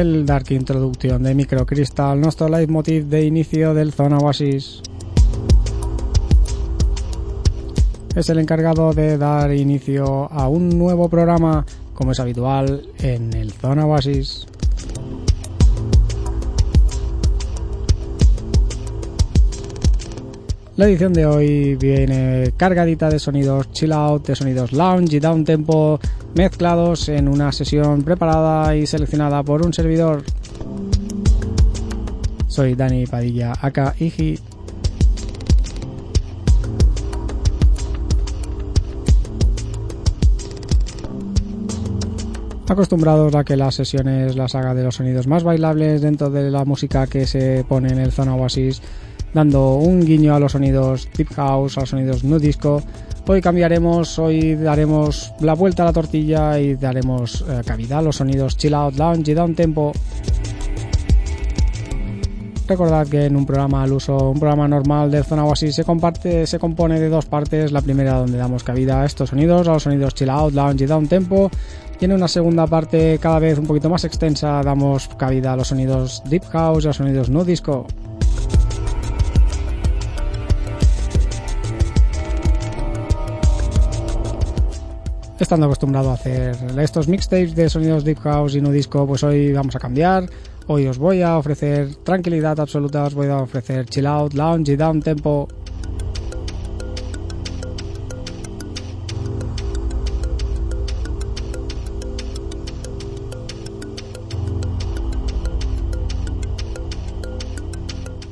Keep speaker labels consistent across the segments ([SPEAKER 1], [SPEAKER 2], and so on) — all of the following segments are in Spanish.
[SPEAKER 1] el Dark Introduction de Microcrystal, nuestro leitmotiv de inicio del Zona Oasis. Es el encargado de dar inicio a un nuevo programa, como es habitual en el Zona Oasis. La edición de hoy viene cargadita de sonidos chill out, de sonidos lounge y down tempo mezclados en una sesión preparada y seleccionada por un servidor. Soy Dani Padilla, aka Iji. Acostumbrados a que las sesiones las haga de los sonidos más bailables dentro de la música que se pone en el Zona Oasis dando un guiño a los sonidos deep house, a los sonidos no disco. Hoy cambiaremos, hoy daremos la vuelta a la tortilla y daremos eh, cavidad a los sonidos chill out, lounge y down tempo. Recordad que en un programa al uso, un programa normal de Zona Oasis se comparte, se compone de dos partes. La primera donde damos cabida a estos sonidos, a los sonidos chill out, lounge y down tempo. Y en una segunda parte cada vez un poquito más extensa damos cabida a los sonidos deep house y a los sonidos no disco. Estando acostumbrado a hacer estos mixtapes de sonidos deep house y no disco, pues hoy vamos a cambiar. Hoy os voy a ofrecer tranquilidad absoluta, os voy a ofrecer chill out, lounge y down tempo.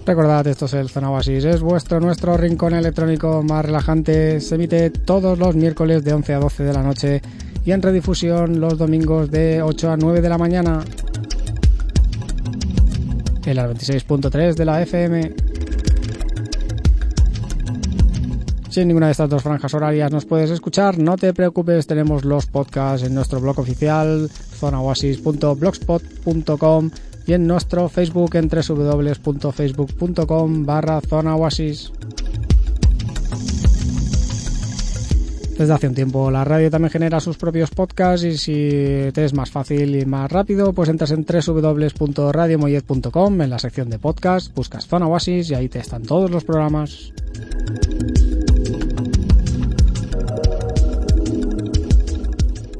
[SPEAKER 1] Recordad, esto es el Zona Oasis, es vuestro, nuestro rincón electrónico más relajante. Se emite todos los miércoles de 11 a 12 de la noche y en redifusión los domingos de 8 a 9 de la mañana. En la 26.3 de la FM. Si en ninguna de estas dos franjas horarias nos puedes escuchar, no te preocupes, tenemos los podcasts en nuestro blog oficial, zonaoasis.blogspot.com y en nuestro Facebook en www.facebook.com barra zona oasis. Desde hace un tiempo la radio también genera sus propios podcasts y si te es más fácil y más rápido, pues entras en www.radiomoyet.com en la sección de podcast, buscas Zona Oasis y ahí te están todos los programas.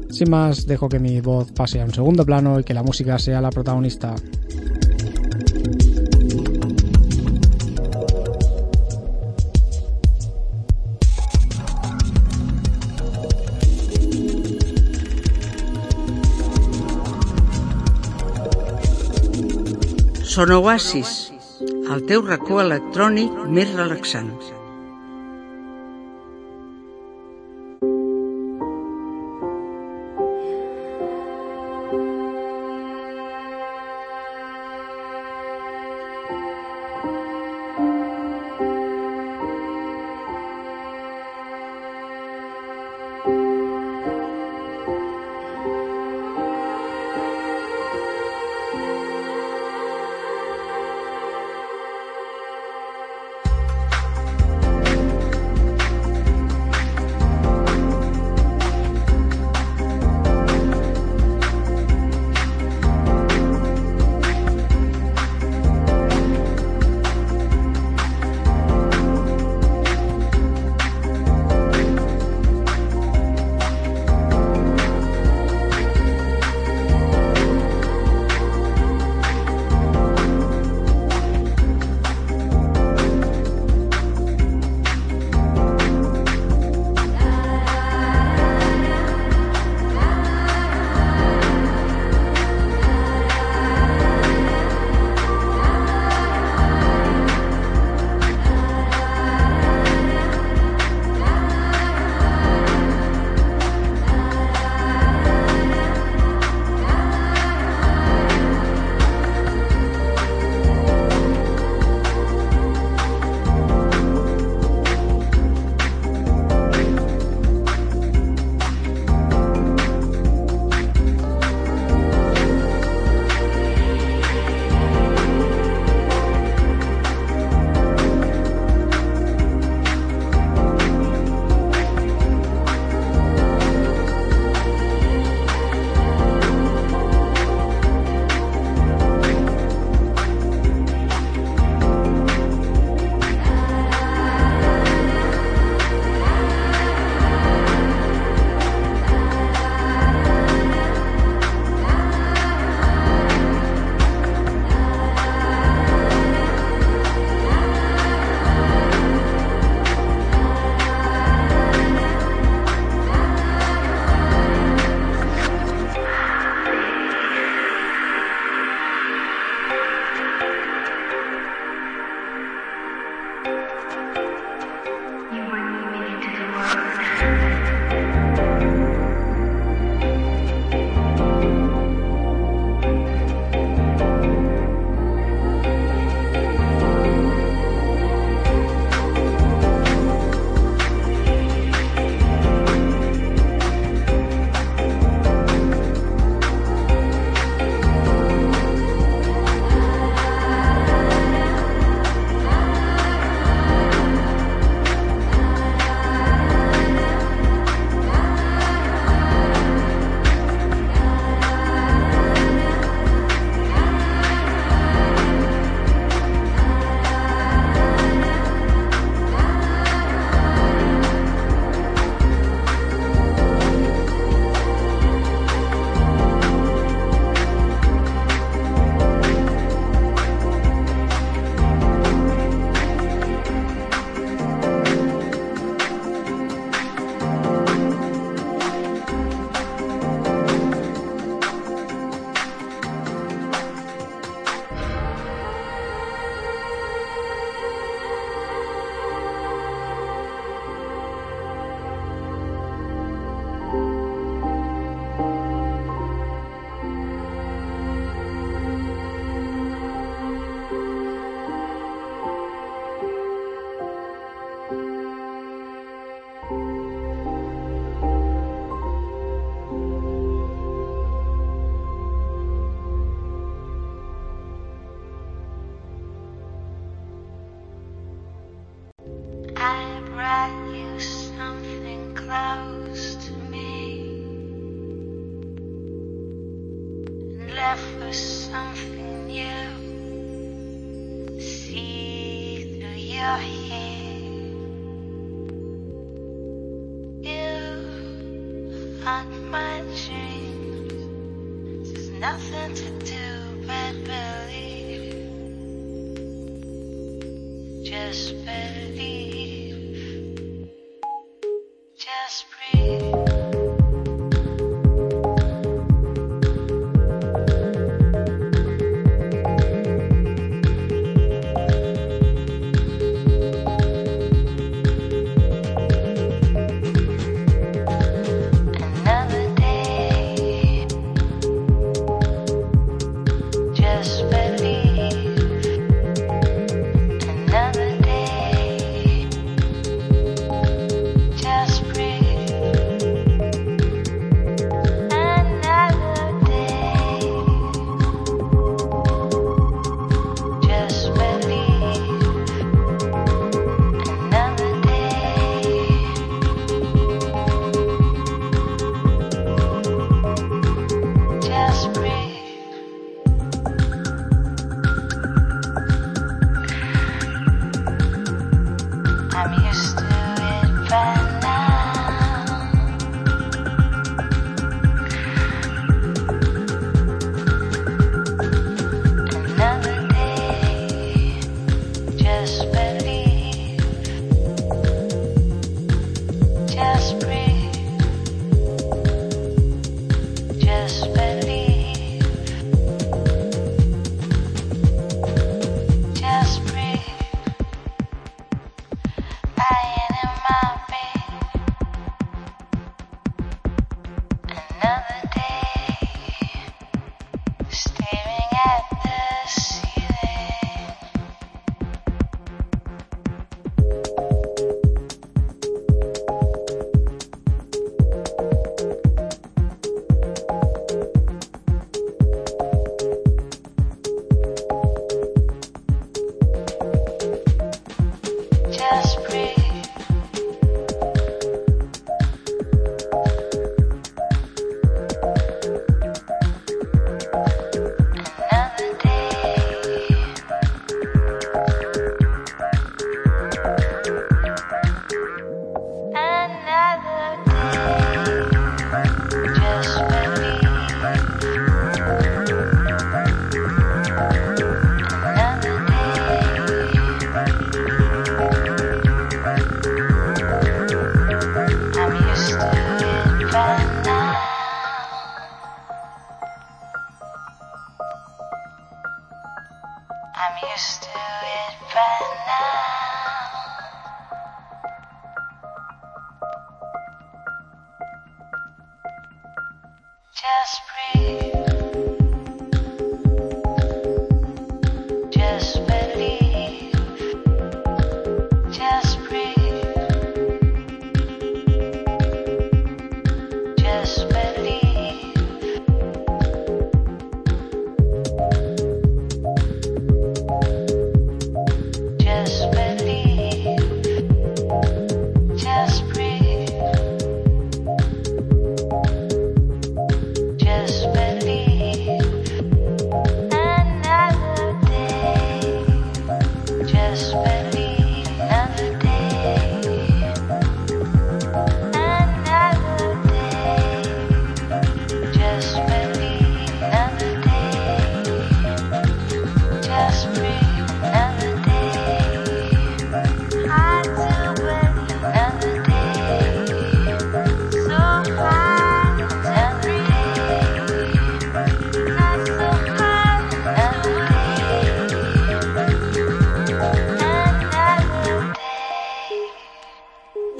[SPEAKER 1] Sin más, dejo que mi voz pase a un segundo plano y que la música sea la protagonista.
[SPEAKER 2] Sonoasis, el teu racó electrònic més relaxant.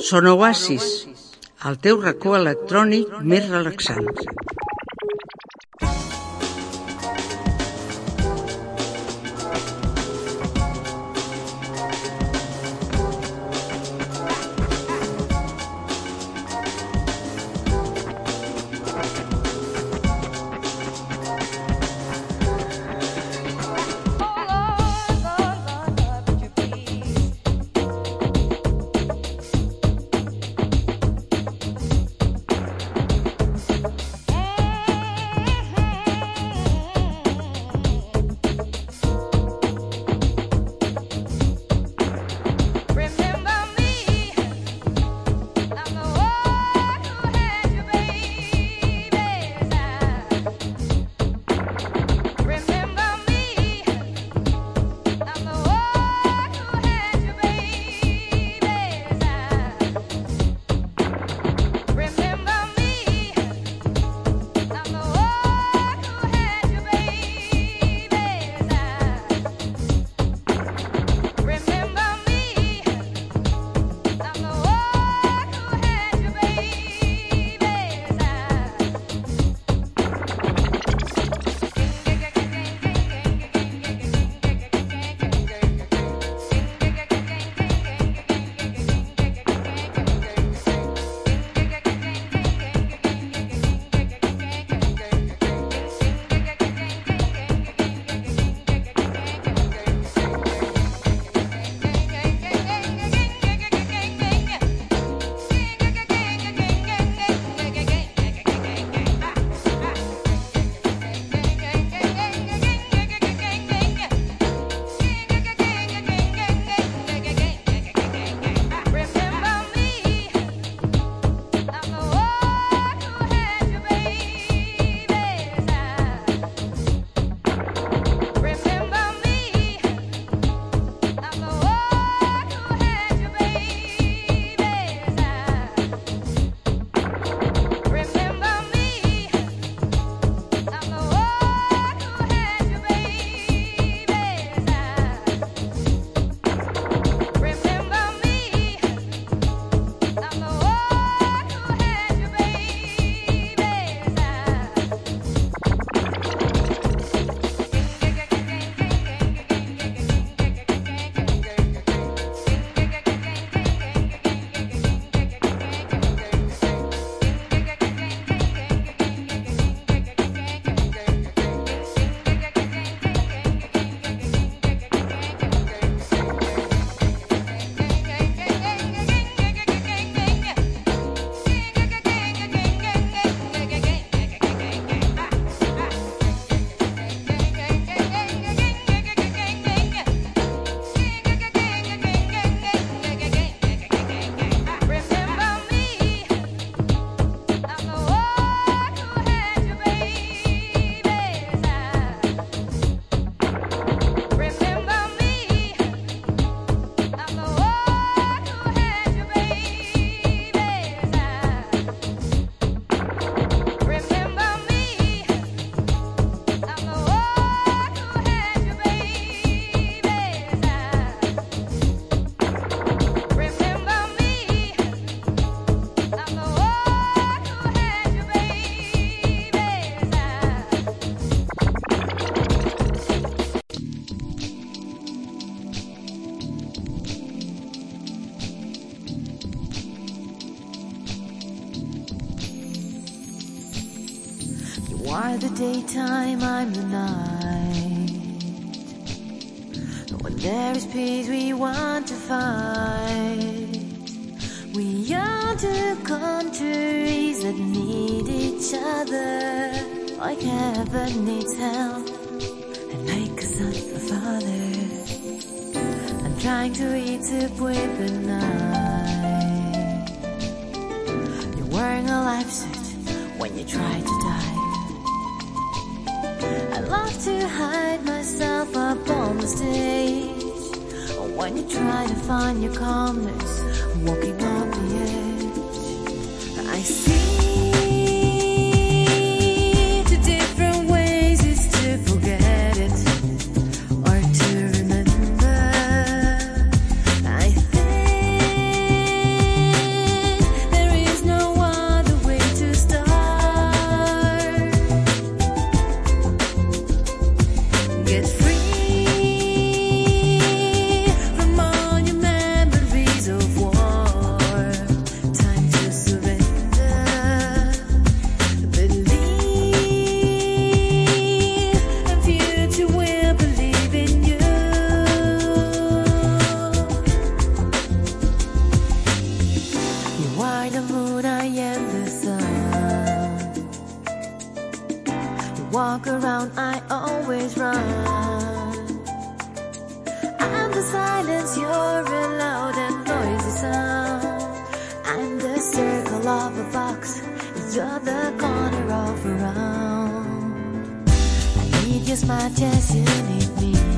[SPEAKER 2] Sonoasis, el teu racó electrònic més relaxant.
[SPEAKER 3] fight. We are two countries that need each other. Like heaven needs help, and make us up for father. I'm trying to eat it with a knife. You're wearing a life suit when you try to die. I love to hide. try to find your calmness. Walking I always run. I'm the silence, you're a loud and noisy sound. I'm the circle of a box, you're the corner of a round. I need your smart, yes, you need me.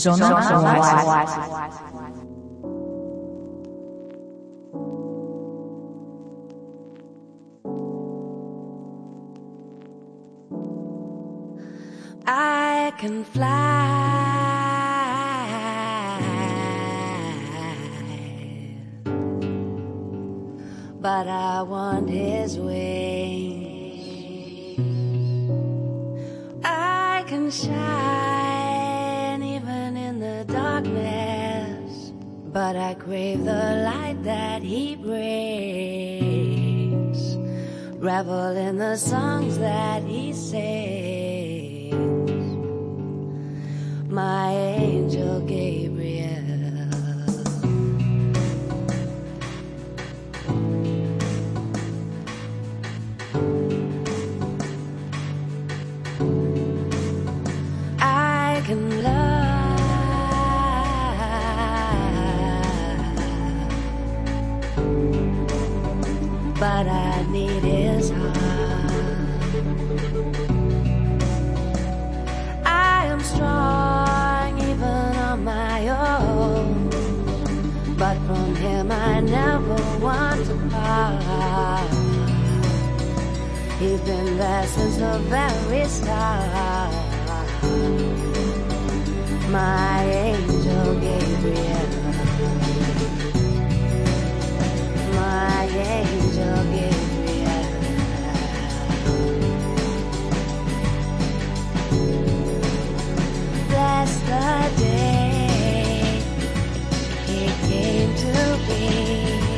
[SPEAKER 4] Zona
[SPEAKER 3] He's been there since the very start. My angel Gabriel. My angel Gabriel. That's the day he came to be.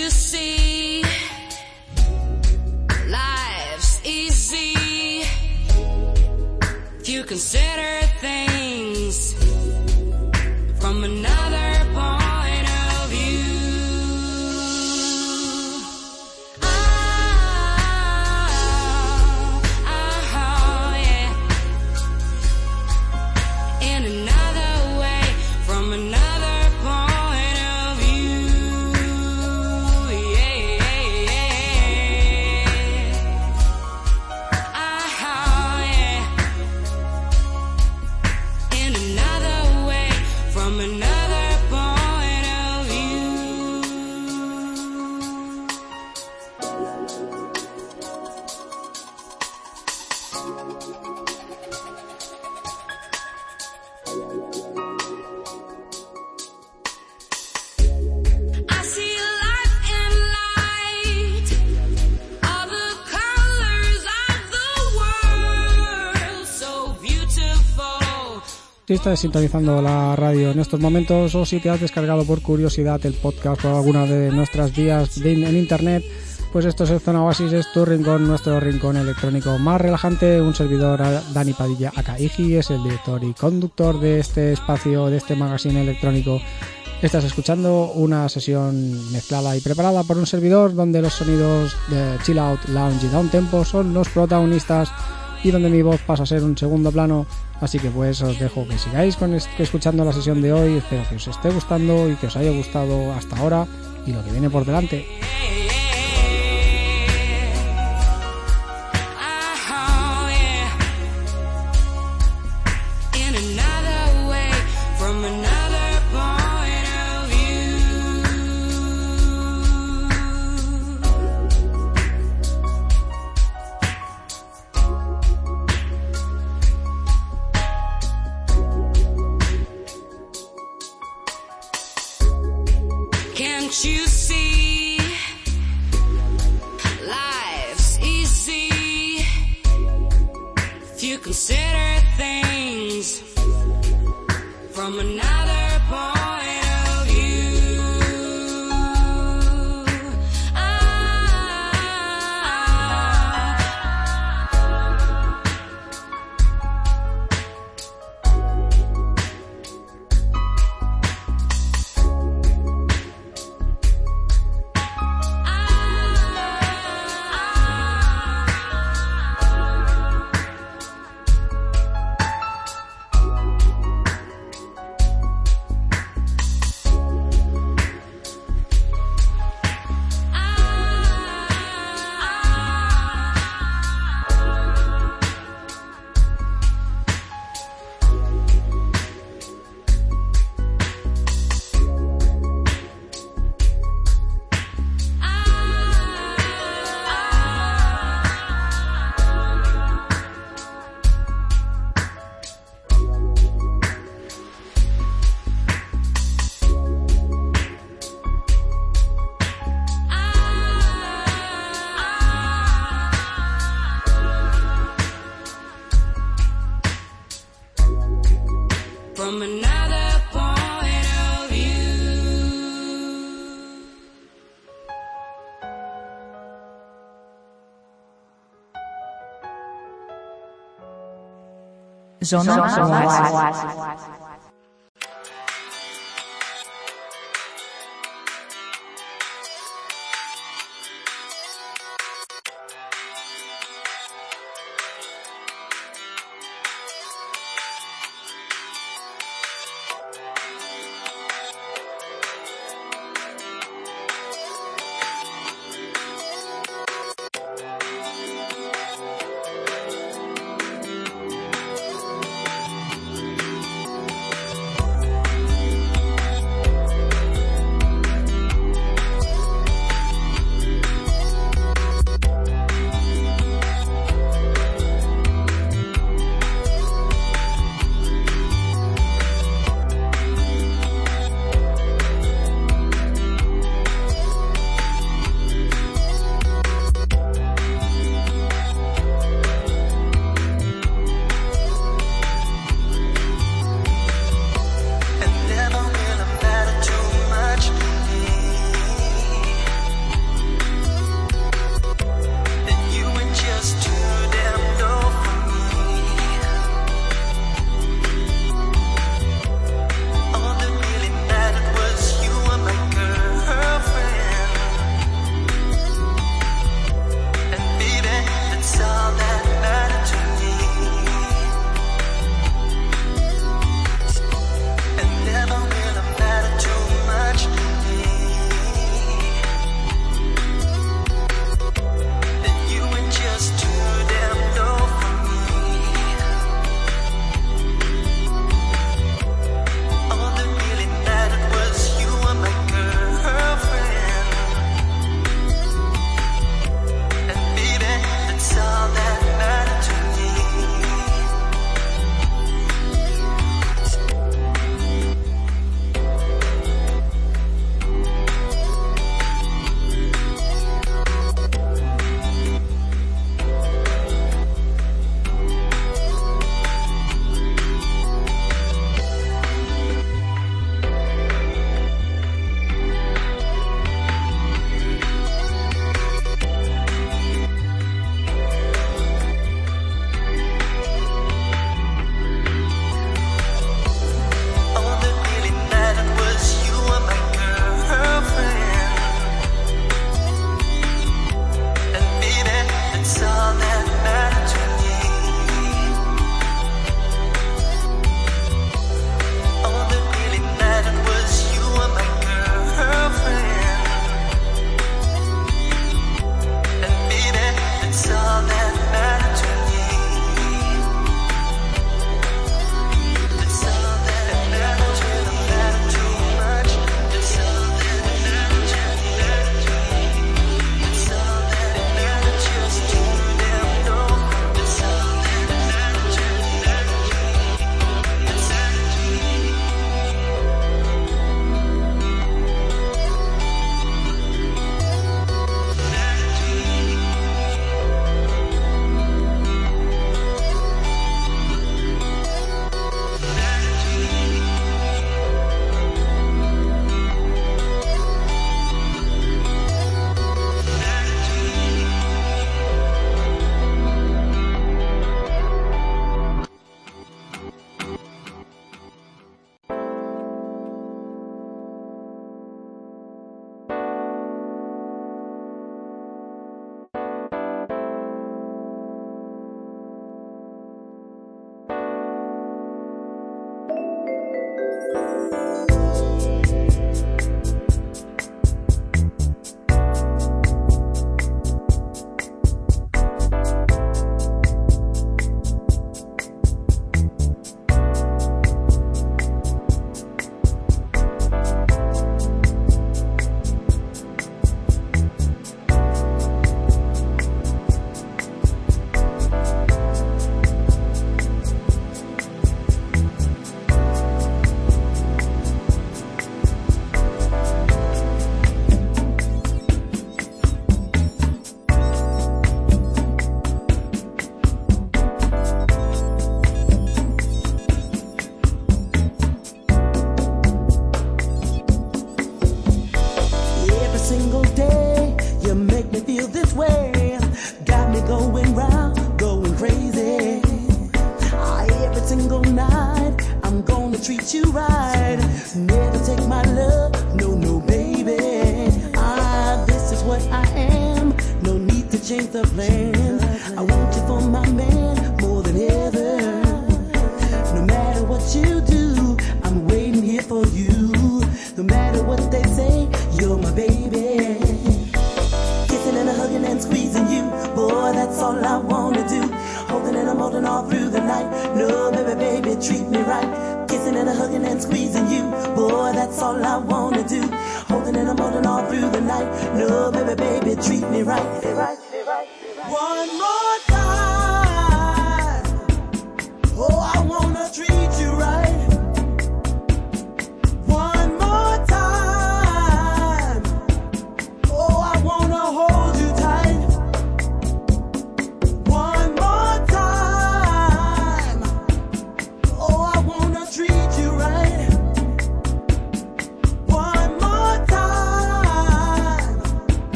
[SPEAKER 5] You see? Life's easy you consider things from another
[SPEAKER 1] Si estás sintonizando la radio en estos momentos o si te has descargado por curiosidad el podcast o alguna de nuestras vías de in- en internet, pues esto es el Zona Oasis, es tu rincón, nuestro rincón electrónico más relajante. Un servidor, Dani Padilla Akaigi, es el director y conductor de este espacio, de este magazine electrónico. Estás escuchando una sesión mezclada y preparada por un servidor donde los sonidos de Chill Out, Lounge y Down Tempo son los protagonistas y donde mi voz pasa a ser un segundo plano. Así que pues os dejo que sigáis con escuchando la sesión de hoy. Espero que os esté gustando y que os haya gustado hasta ahora y lo que viene por delante.
[SPEAKER 5] from another point of view.
[SPEAKER 4] Zona,
[SPEAKER 6] Zona, Zona, Zona, Zona, Zona, Zona,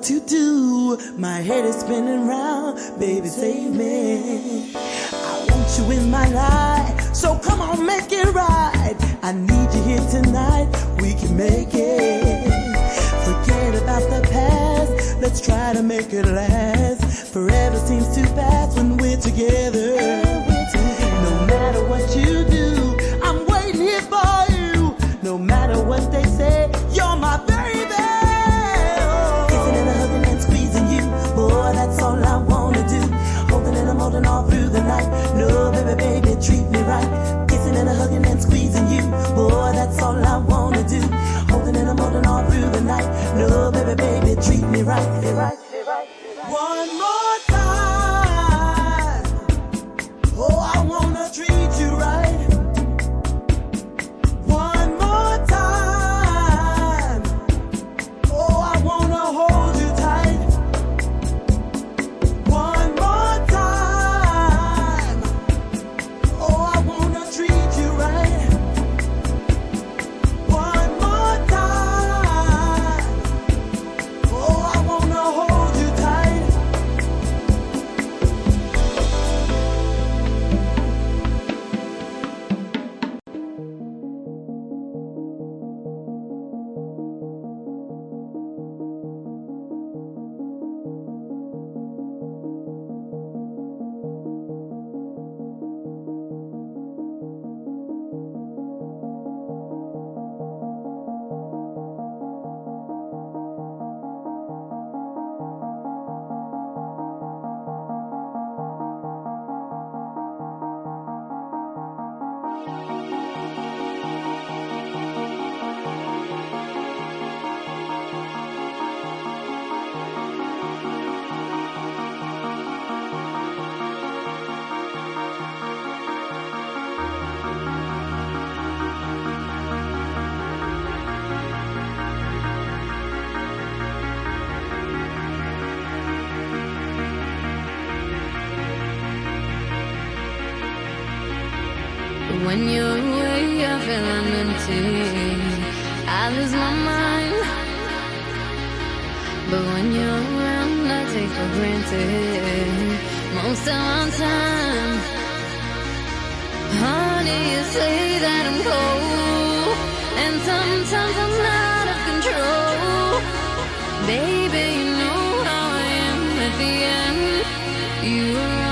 [SPEAKER 6] what to do. My head is spinning round, baby, save me. I want you in my life, so come on, make it right. I need you here tonight, we can make it. Forget about the past, let's try to make it last. Forever seems too fast when we're together. No matter what you
[SPEAKER 3] When you're away, I feel I'm empty. I lose my mind. But when you're around, I take for granted most of my time. Honey, you say that I'm cold, and sometimes I'm out of control. Baby, you know how I am at the end. You are.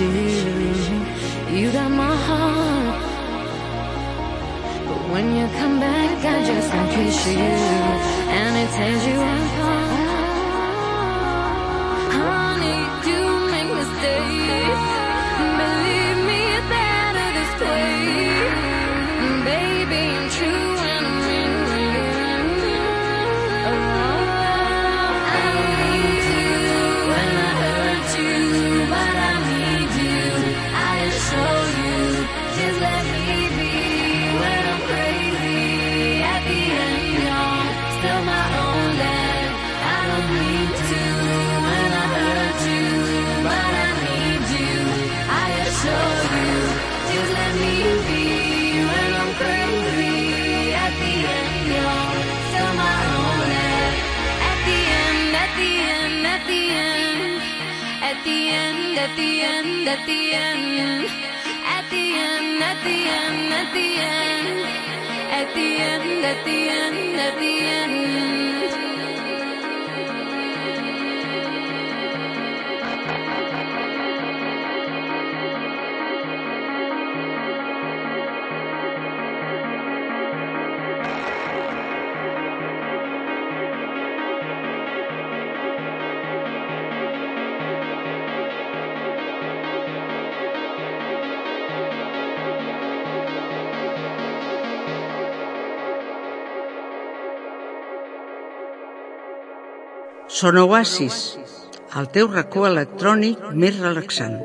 [SPEAKER 3] you. You got my heart. But when you come back, I just don't kiss you. And it tells you. at the end, at the end, at the end, at the end, at the end, at the end, at the end, at the end.
[SPEAKER 5] Sonowasis, el teu racó electrònic més relaxant.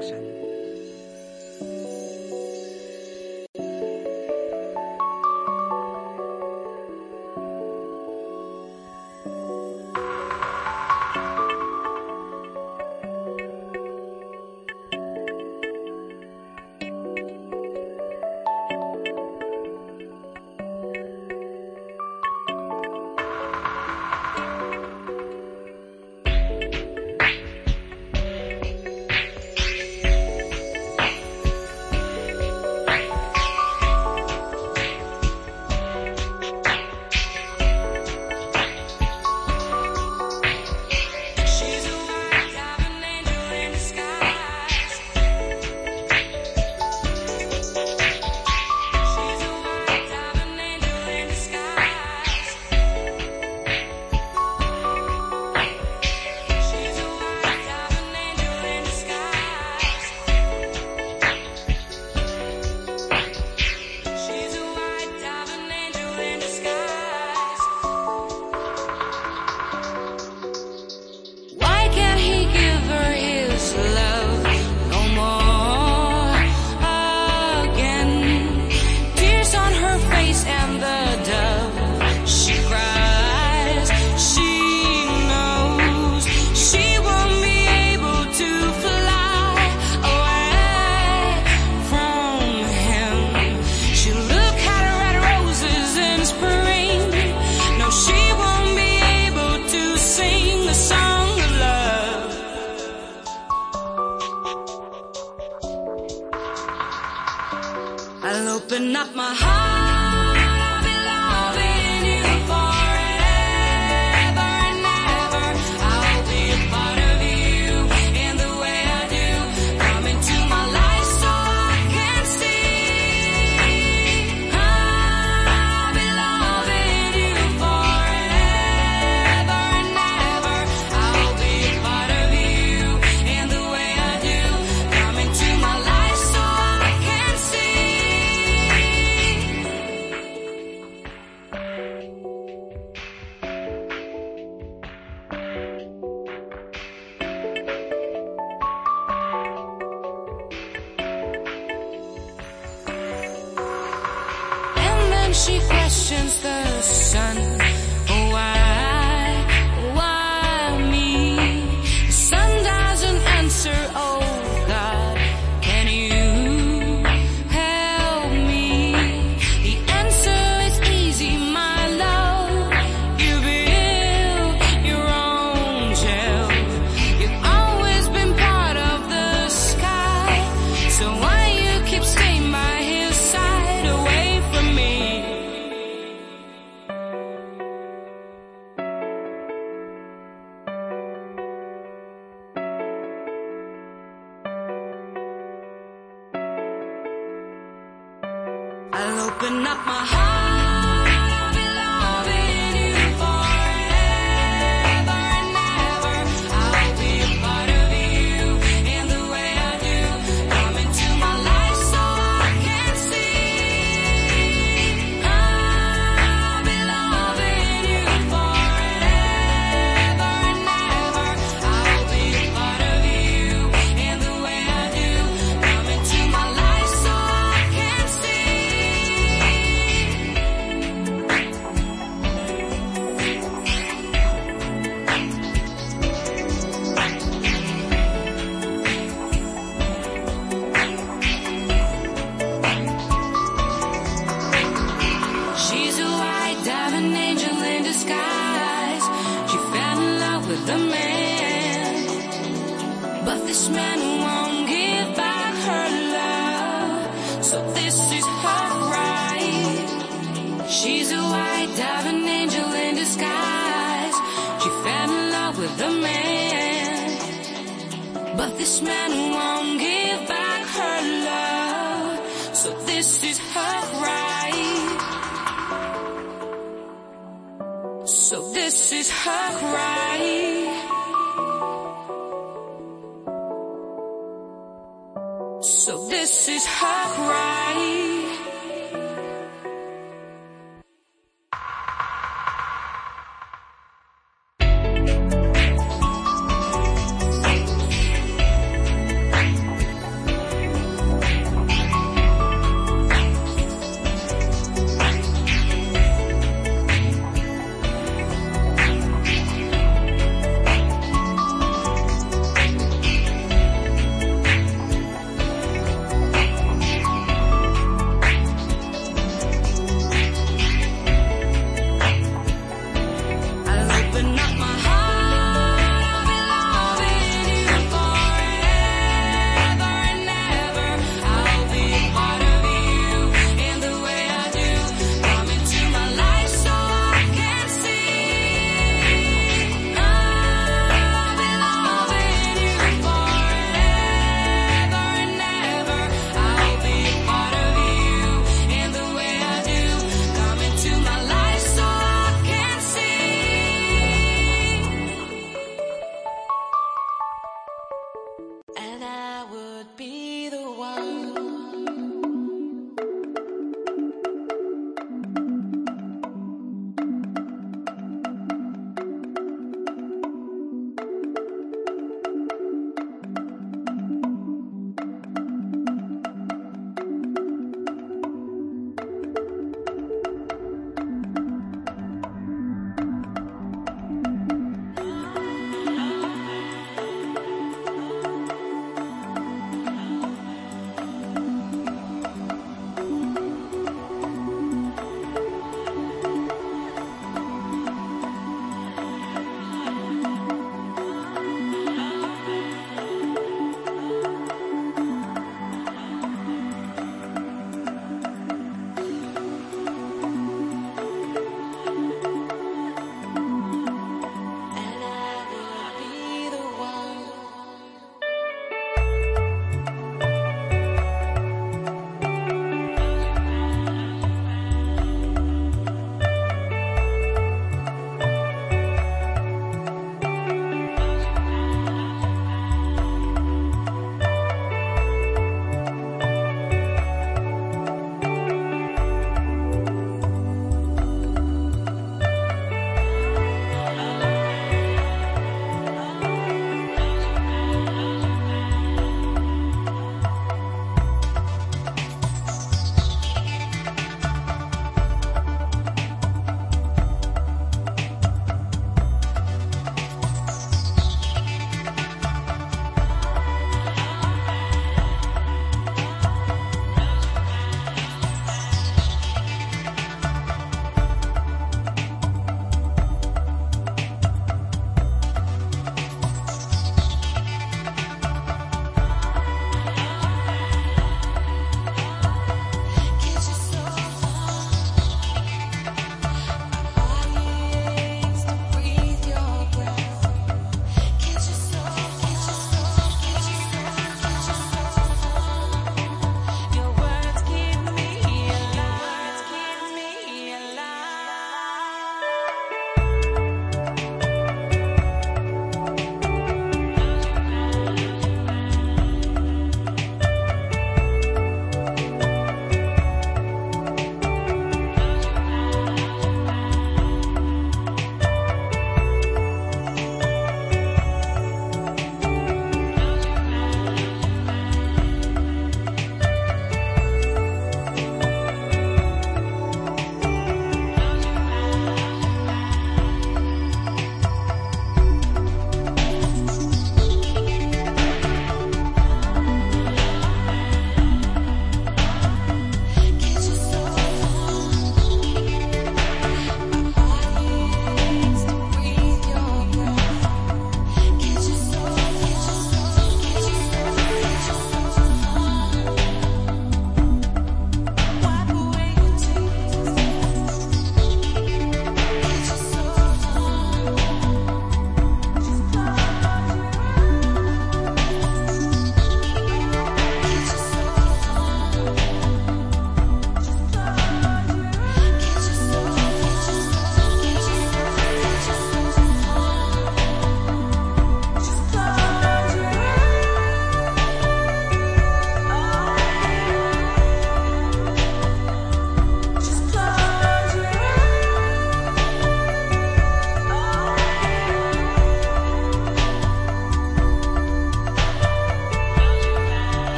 [SPEAKER 7] she questions the So
[SPEAKER 5] this is her right. She's a white diamond angel in disguise. She fell in love with a man. But this man won't give back her love. So this is her right. So this is her right. This is hot
[SPEAKER 3] rock.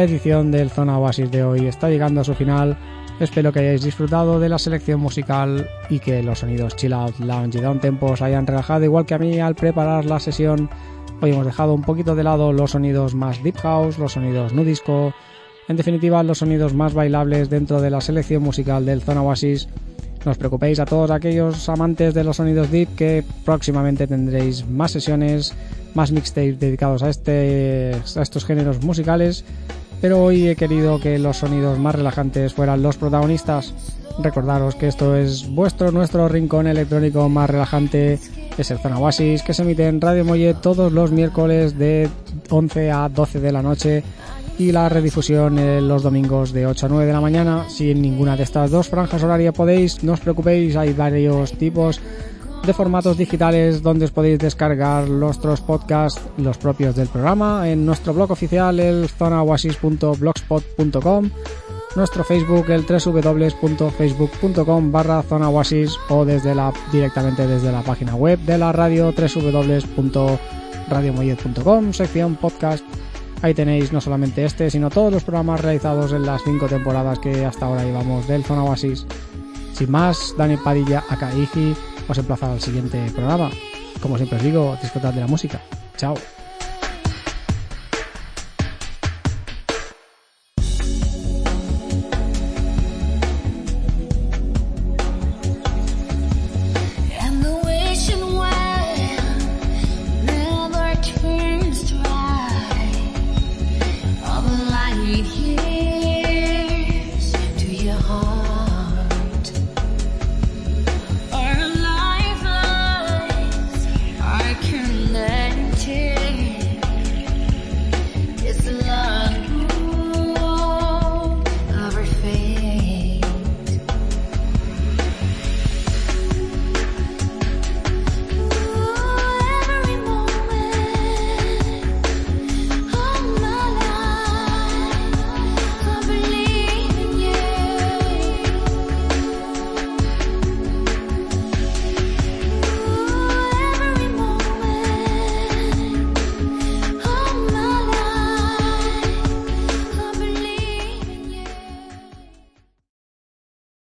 [SPEAKER 1] La edición del Zona Oasis de hoy está llegando a su final. Espero que hayáis disfrutado de la selección musical y que los sonidos chill out, lounge y down tempo os hayan relajado igual que a mí al preparar la sesión. Hoy hemos dejado un poquito de lado los sonidos más deep house, los sonidos nu disco, en definitiva los sonidos más bailables dentro de la selección musical del Zona Oasis. No os preocupéis a todos aquellos amantes de los sonidos deep que próximamente tendréis más sesiones, más mixtapes dedicados a, este, a estos géneros musicales pero hoy he querido que los sonidos más relajantes fueran los protagonistas. Recordaros que esto es vuestro, nuestro rincón electrónico más relajante, es el Zona Oasis, que se emite en Radio Mollet todos los miércoles de 11 a 12 de la noche y la redifusión los domingos de 8 a 9 de la mañana. Si en ninguna de estas dos franjas horarias podéis, no os preocupéis, hay varios tipos de formatos digitales donde os podéis descargar nuestros podcasts, los propios del programa, en nuestro blog oficial, el zonaoasis.blogspot.com, nuestro Facebook, el www.facebook.com barra zonaoasis o desde la, directamente desde la página web de la radio, www.radiomoyet.com, sección podcast. Ahí tenéis no solamente este, sino todos los programas realizados en las cinco temporadas que hasta ahora llevamos del Zona Oasis. Sin más, Dani Padilla, Akaiji, os emplazar al siguiente programa. Como siempre os digo, disfrutad de la música. Chao.